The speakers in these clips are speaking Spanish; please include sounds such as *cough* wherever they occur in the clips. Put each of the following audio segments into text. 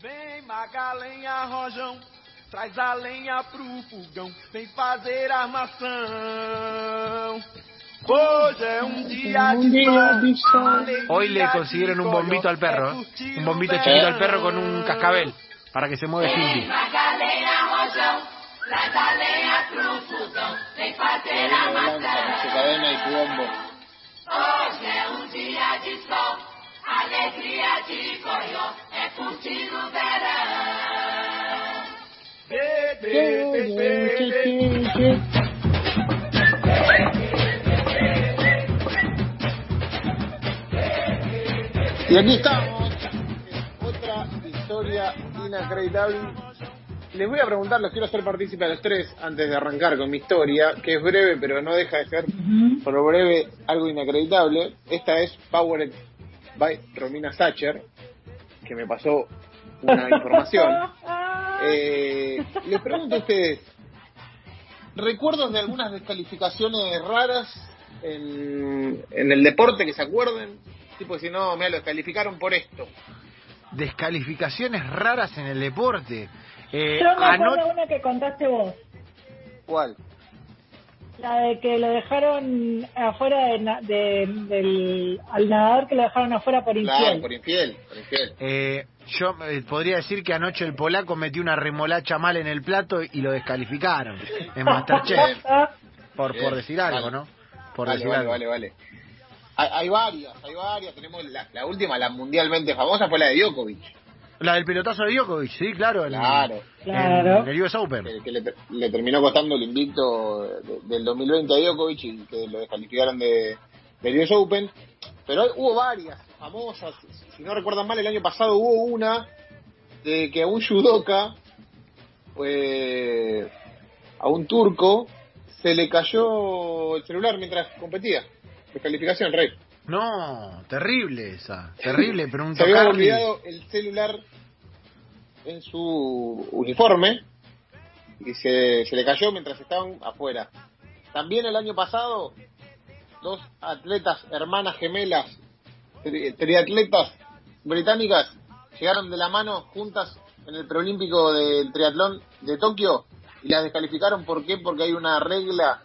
Vem Magalenha Rojão, traz a lenha pro fogão, vem fazer armação. Hoje é um dia de sol. Hoy le consiguieron un bombito al perro, ¿eh? un bombito chiquito al perro con un cascabel para que se mueva Cindy. Con su cadena y su bombo. Y aquí estamos. Otra historia inacreditable. Les voy a preguntar, los quiero hacer partícipe a los tres antes de arrancar con mi historia, que es breve, pero no deja de ser, por lo breve, algo inacreditable. Esta es Powered by Romina Sacher, que me pasó una *laughs* información. *laughs* Eh, les pregunto a ustedes, ¿recuerdos de algunas descalificaciones raras en, en el deporte que se acuerden? Tipo, si no, me lo descalificaron por esto. Descalificaciones raras en el deporte. Eh, Yo me acuerdo una que contaste vos, ¿Cuál? La de que lo dejaron afuera de de- del al nadador que lo dejaron afuera por Claro, infiel. por infiel, por infiel. eh, yo eh, podría decir que anoche el polaco metió una remolacha mal en el plato y lo descalificaron en Masterchef. *laughs* Ah, Por, Bien, por decir algo, vale. ¿no? Por vale, decir vale, algo. vale, vale. Hay, hay varias, hay varias. Tenemos la, la última, la mundialmente famosa, fue la de Djokovic. La del pelotazo de Djokovic, sí, claro. en- Claro. Claro. En el US Open. Que, que le, le terminó costando el invicto de- del 2020 a Djokovic y que lo descalificaron de, del US Open. Pero hay- hubo varias famosas. Si no recuerdan mal, el año pasado hubo una de que a un judoka, pues, a un turco, se le cayó el celular mientras competía. Descalificación, Rey. No, terrible esa. *laughs* Terrible, Se preguntó había olvidado el celular en su uniforme y se, se le cayó mientras estaban afuera. También el año pasado, dos atletas, hermanas gemelas, tri- triatletas británicas, llegaron de la mano juntas en el preolímpico del triatlón de Tokio y las descalificaron. ¿Por qué? Porque hay una regla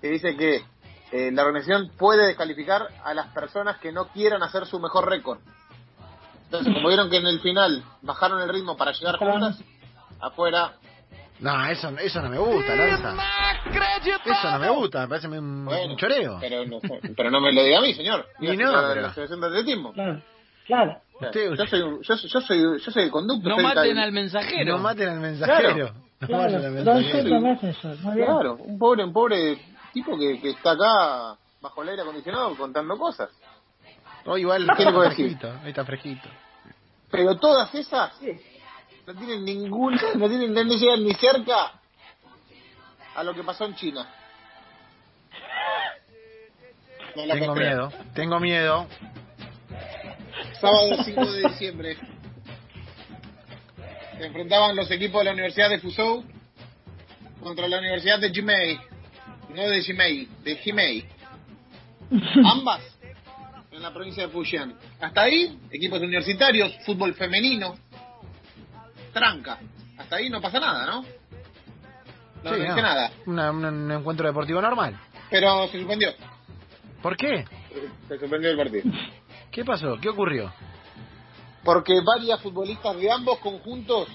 que dice que eh, la organización puede descalificar a las personas que no quieran hacer su mejor récord. Entonces, como vieron que en el final bajaron el ritmo para llegar juntas, afuera, No, eso, eso no me gusta, Lanza. Eso no me gusta, me parece un, bueno, un choreo. Pero no, pero no me lo diga a mí, señor. Y no, de pero- la Asociación de Atletismo. Claro, claro. Usted- yo, soy, yo, soy- yo, soy, yo soy el conducto. No maten al mensajero. No maten al mensajero. No Claro, maten al mensajero. Claro, un pobre, un pobre tipo que, que está acá bajo el aire acondicionado contando cosas. Hoy igual ¿Qué le está puedo decir? fresquito, está fresquito. Pero todas esas no tienen ninguna, no tienen, no llegan ni cerca a lo que pasó en China. No la Tengo miedo, tengo miedo. Sábado 5 de diciembre. Se enfrentaban los equipos de la Universidad de Fuzhou contra la Universidad de Jimei. No de Jimei, de Jimei. *laughs* Ambas en la provincia de Fujian. Hasta ahí, equipos universitarios, fútbol femenino, tranca. Hasta ahí no pasa nada, ¿no? No, Sí, no nada. Una- un, un encuentro deportivo normal. Pero se suspendió. ¿Por qué? Se suspendió el partido. ¿Qué pasó? ¿Qué ocurrió? porque varias futbolistas de ambos conjuntos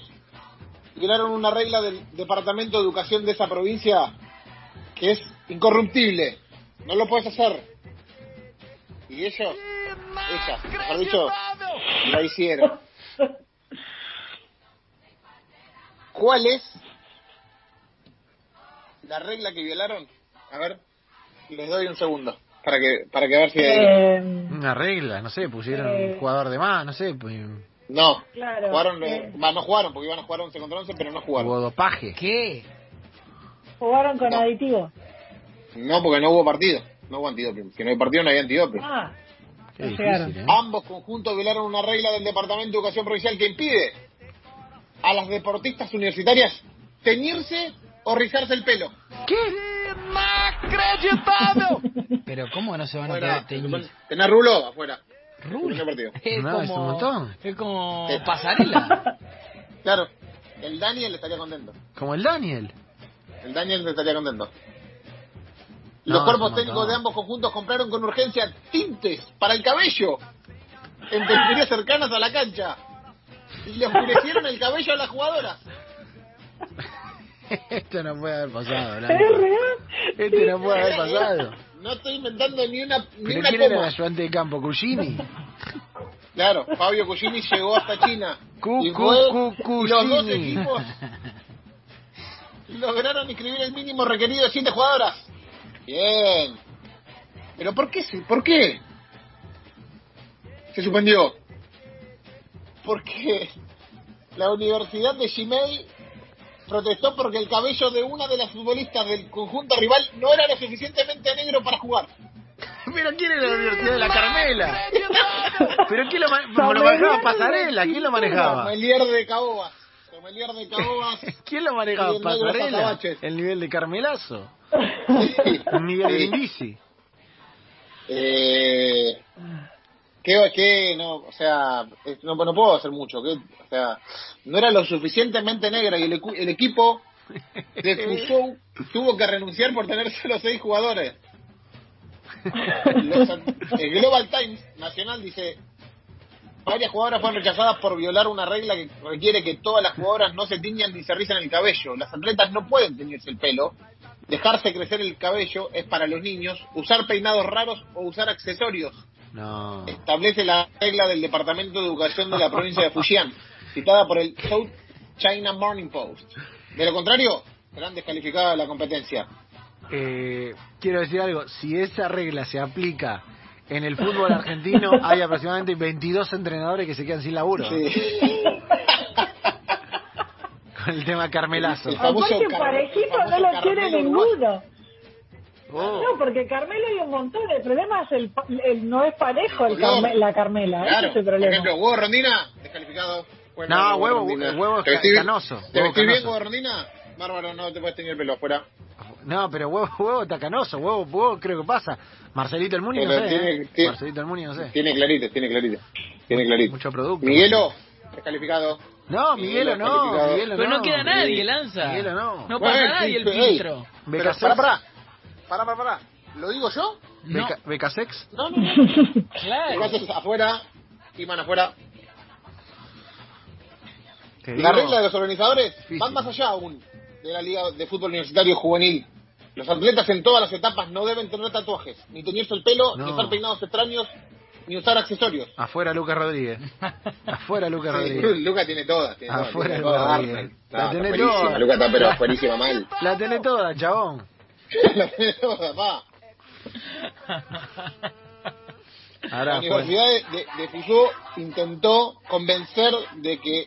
violaron una regla del Departamento de Educación de esa provincia que es incorruptible. No lo puedes hacer. Y ellos, ellas, mejor dicho, lo hicieron. ¿Cuál es la regla que violaron? A ver, les doy un segundo para que para que ver si hay... Eh, Una regla, no sé, pusieron Eh. un jugador de más, no sé, pues, No, Claro. jugaron, eh, Eh. no jugaron porque iban a jugar 11 contra 11, pero no jugaron. hubo dopaje. ¿Qué? jugaron con No. aditivos. No, porque no hubo partido. No hubo antidoping. Si no hay partido, no hay antidoping. Ah, Qué difícil, llegaron. ¿eh? Ambos conjuntos violaron una regla del Departamento de Educación Provincial que impide a las deportistas universitarias teñirse o rizarse el pelo. *laughs* Pero ¿cómo que no se van a Bueno, poder teñir? tenés rulo afuera. Rulo. *laughs* Es No, es un como, montón. es como Sí. pasarela. Claro, el Daniel estaría contento. Como el Daniel. El Daniel estaría contento. No, Los cuerpos es técnicos de ambos conjuntos compraron con urgencia tintes para el cabello en peluquerías cercanas a la cancha y le oscurecieron el cabello a las jugadoras. *laughs* Esto no puede haber pasado, ¿Es Blanco. real? Esto no puede haber pasado. No estoy inventando ni una, ni ¿Pero una quién era el coma. ayudante de campo? ¿Cugini? Claro, Fabio Cugini llegó hasta China. Cu- y, cu- fue- cu- y los dos equipos lograron inscribir el mínimo requerido de siete jugadoras. Bien. ¿Pero por qué? se- ¿Por qué? Se suspendió. Porque la Universidad de Gmail protestó porque el cabello de una de las futbolistas del conjunto rival no era lo suficientemente negro para jugar. *laughs* ¿Pero quién era la Universidad de la Carmela? *laughs* ¿Pero quién lo, ma- lo manejaba? ¿Pasarela? ¿Quién lo manejaba? Sommelier de Caobas. De. *laughs* ¿Quién lo manejaba? El negro ¿Pasarela? Pasabaches. ¿El nivel de Carmelazo? Sí. *laughs* ¿Miguel. Brindisi? Eh, ¿qué, qué? no, o sea, no, no puedo hacer mucho. ¿qué? o sea, no era lo suficientemente negra y el, el equipo de *laughs* Fusou tuvo que renunciar por tener solo seis jugadores. Los- el Global Times Nacional dice varias jugadoras fueron rechazadas por violar una regla que requiere que todas las jugadoras no se tiñan ni se rizan el cabello. Las atletas no pueden teñirse el pelo. Dejarse crecer el cabello es para los niños. Usar peinados raros o usar accesorios No. establece la regla del Departamento de Educación de la provincia de Fujian, citada por el South China Morning Post. De lo contrario, serán descalificadas de la competencia. Eh, quiero decir algo, si esa regla se aplica en el fútbol argentino, *laughs* hay aproximadamente 22 entrenadores que se quedan sin laburo Sí. *laughs* con el tema Carmelazo. El famoso Aparte, parejito no lo Carmelo ninguno. Oh. No, porque Carmelo hay un montón. El problema es el, pa- el no es parejo el. Carme- la Carmela. Claro, Ese es el por problema. ejemplo, huevo rondina, descalificado. Bueno, No, huevo- Rondina. huevo ¿Te vestís bien? canoso, ¿Te huevo vestís bien, huevo rondina? Bárbaro, no te puedes tener el pelo afuera. No, pero huevo, *laughs* huevo tacanoso, huevo, huevo creo que pasa. Marcelito el Muni no sé. tiene- ¿eh? tiene- Marcelito el Muni no sé. Tiene clarito, tiene clarito. Tiene clarito. Mucho producto. Miguelo, descalificado. No, Miguelo no. Miguelo Pero no no. queda nadie, Lanza. Miguelo no. No Bueno, pasa nadie el filtro. Pero, Becasex. pará, pará. Pará, pará, pará. ¿Lo digo yo? No. Beca- Becasex. No, no, no. *laughs* Claro. Afuera, Iman afuera. La regla de los organizadores Difícil. van más allá aún de la Liga de Fútbol Universitario Juvenil. Los atletas en todas las etapas no deben tener tatuajes, ni teñirse el pelo, No. ni usar peinados extraños, ni usar accesorios. Afuera Lucas Rodríguez. Afuera Lucas *laughs* Rodríguez. *laughs* Luca tiene todas. Tiene Afuera tiene todas. Rodríguez. Arnold. La buenísima. toda. Luca está pero buenísima mal. *laughs* La tenés toda, chabón. La tiene toda, pa. La Ahora, Universidad de, de, intentó convencer de que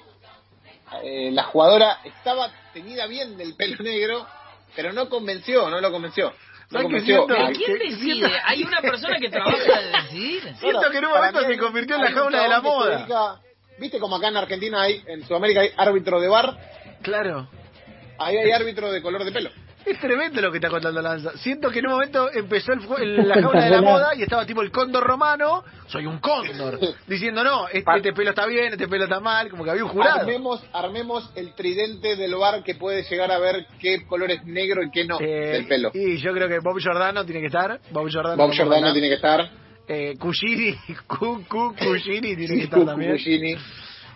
eh, la jugadora estaba teñida bien del pelo *laughs* negro, pero no convenció, no lo convenció. No ¿Sabes qué convenció. ¿Pero Al- quién decide? ¿Hay una persona que *laughs* trabaja para decidir? Siento que en un momento se hay- convirtió en la jaula de la moda. dedica- ¿Viste como acá en Argentina hay, en Sudamérica hay árbitro de bar? Claro. Ahí hay árbitro de color de pelo. Es tremendo lo que está contando Lanza. Siento que en un momento empezó el, el- la jaula de la moda y estaba tipo el cóndor romano, soy un cóndor, diciendo no, este, este pelo está bien, este pelo está mal, como que había un jurado. Armemos, armemos el tridente del bar que puede llegar a ver qué color es negro y qué no Eh, del pelo. Y yo creo que Bob Giordano tiene que estar. Bob Giordano, Bob Giordano tiene que estar. Eh, Cugini, *laughs* Cu, Cu, Cugini tiene que estar también.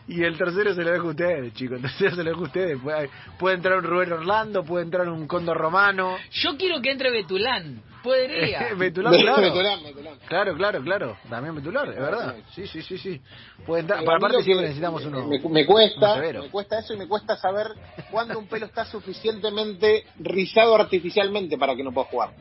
Y el tercero se lo dejo a ustedes, chicos. El tercero se lo dejo a ustedes. Puede, puede entrar un Rubén Orlando, puede entrar un Cóndor Romano. Yo quiero que entre Betulán. Podría. *laughs* Betulán, claro. *laughs* Betulán, Betulán. Claro, claro, claro. También Betulán, es verdad. Sí, sí, sí, sí. Puede entrar. Eh, Para aparte siempre que necesitamos uno. Me, cuesta, me cuesta eso y me cuesta saber cuándo un pelo está suficientemente rizado artificialmente para que no pueda jugar.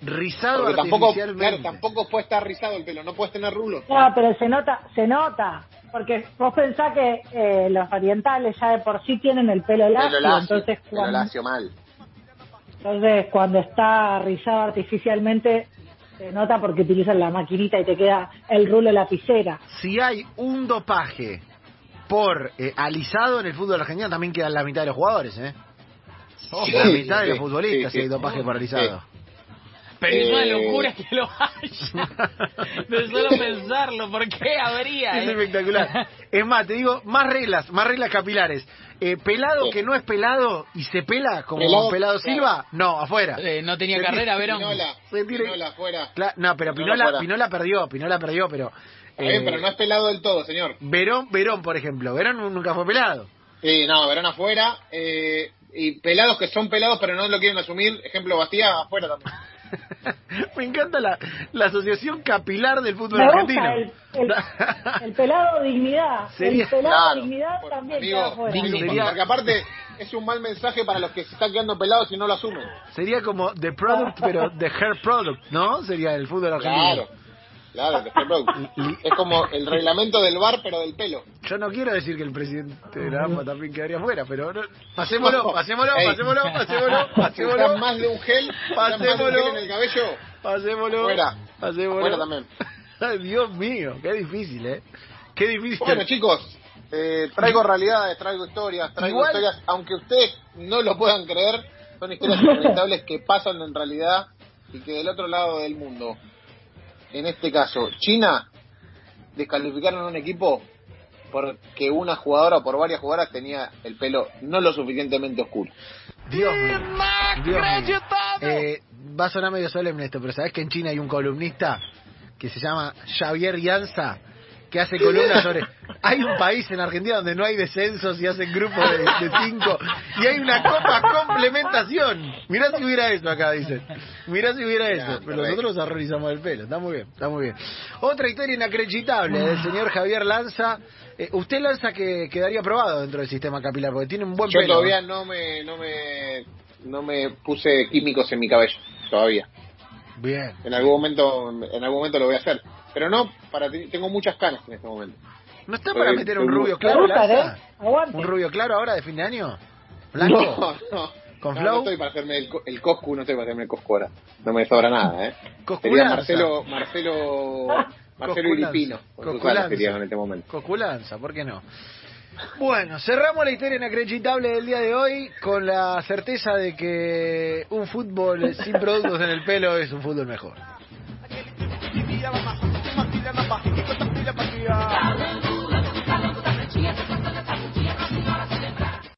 Rizado Porque tampoco, artificialmente. claro, tampoco puede estar rizado el pelo, no puedes tener rulos. No, pero se nota, se nota. Porque vos pensás que eh, los orientales ya de por sí tienen el pelo lacio, Pelo lacio, entonces, pelo cuando, lacio mal. entonces cuando está rizado artificialmente se nota porque utilizan la maquinita y te queda el rulo lapicera. Si hay un dopaje por eh, alisado en el fútbol argentino, también quedan la mitad de los jugadores, ¿eh? Sí, la mitad de los futbolistas sí, si hay sí. dopaje por alisado. Pero es una Eh, locura que lo haya. *laughs* De solo pensarlo, ¿por qué habría? Es eh? espectacular. Es más, te digo, más reglas, más reglas capilares. Eh, pelado Sí. que no es pelado y se pela como Pelado, pelado, claro. Silva, no, afuera. Eh, no tenía Se carrera, Verón. Pinola, Pinola afuera. Cla- no, pero Pinola Pinola, perdió, Pinola perdió, pero... Eh, pero no es pelado del todo, señor. Verón, Verón, por ejemplo. Verón nunca fue pelado. Sí, no, Verón afuera. Eh, y pelados que son pelados pero no lo quieren asumir. Ejemplo, Bastía afuera también. *laughs* Me encanta la, la asociación capilar del fútbol Me gusta argentino. el, el, el pelado dignidad. Sería- el pelado Claro. dignidad Por- también amigo, queda afuera. digno- Sería- Porque aparte es un mal mensaje para los que se están quedando pelados y no lo asumen. Sería como The Product, pero The Hair Product, ¿no? Sería el fútbol argentino. Claro, claro, que fue- es como el reglamento del bar pero del pelo. Yo no quiero decir que el presidente de la AMPA también quedaría fuera, pero no- pasémoslo, pasémoslo, pasémoslo, pasémoslo, *laughs* Si pasémoslo, más de un gel, un Pasémoslo. gel en el cabello, pasémoslo, Fuera. pasémoslo. Fuera también. *laughs* Ay, Dios mío, qué difícil, ¿eh? Qué difícil. Bueno, chicos, eh, traigo realidades, traigo historias, traigo Igual- historias, aunque ustedes no lo puedan creer, son historias inevitables que pasan en realidad y que del otro lado del mundo, en este caso, China, descalificaron a un equipo porque una jugadora o por varias jugadoras tenía el pelo no lo suficientemente oscuro. Dios mío. Dios mío. Eh, va a sonar medio solemne esto, pero ¿sabés que en China hay un columnista que se llama Xavier Yanza? Que hace columnas sobre... Hay un país en Argentina donde no hay descensos y hacen grupos de, de cinco y hay una copa complementación. Mirá si hubiera eso acá, dicen. Mirá si hubiera eso. Pero nosotros arrorizamos el pelo. Está muy bien, está muy bien. Otra historia inacreditable del señor Javier Lanza. Eh, usted Lanza que quedaría aprobado dentro del sistema capilar porque tiene un buen Yo pelo. todavía no me, no me, no me puse químicos en mi cabello, todavía. Bien. En algún momento, en algún momento lo voy a hacer. Pero no, para tengo muchas canas en este momento. ¿No está para meter un rubio claro, gusta? ¿eh? ¿Un rubio claro ahora de fin de año? ¿Blanco? No, *laughs* no. ¿Con No, flow? No estoy para hacerme el, co- el Coscu, no estoy para hacerme el Coscu ahora. No me sobra nada, ¿eh? Cosculanza. Sería Marcelo, Marcelo, Marcelo Cosculanza. Iripino. Cosculanza. en este momento. Coculanza, ¿por qué no? Bueno, cerramos la historia inacreditable del día de hoy con la certeza de que un fútbol sin productos en el pelo es un fútbol mejor. Aquele tipo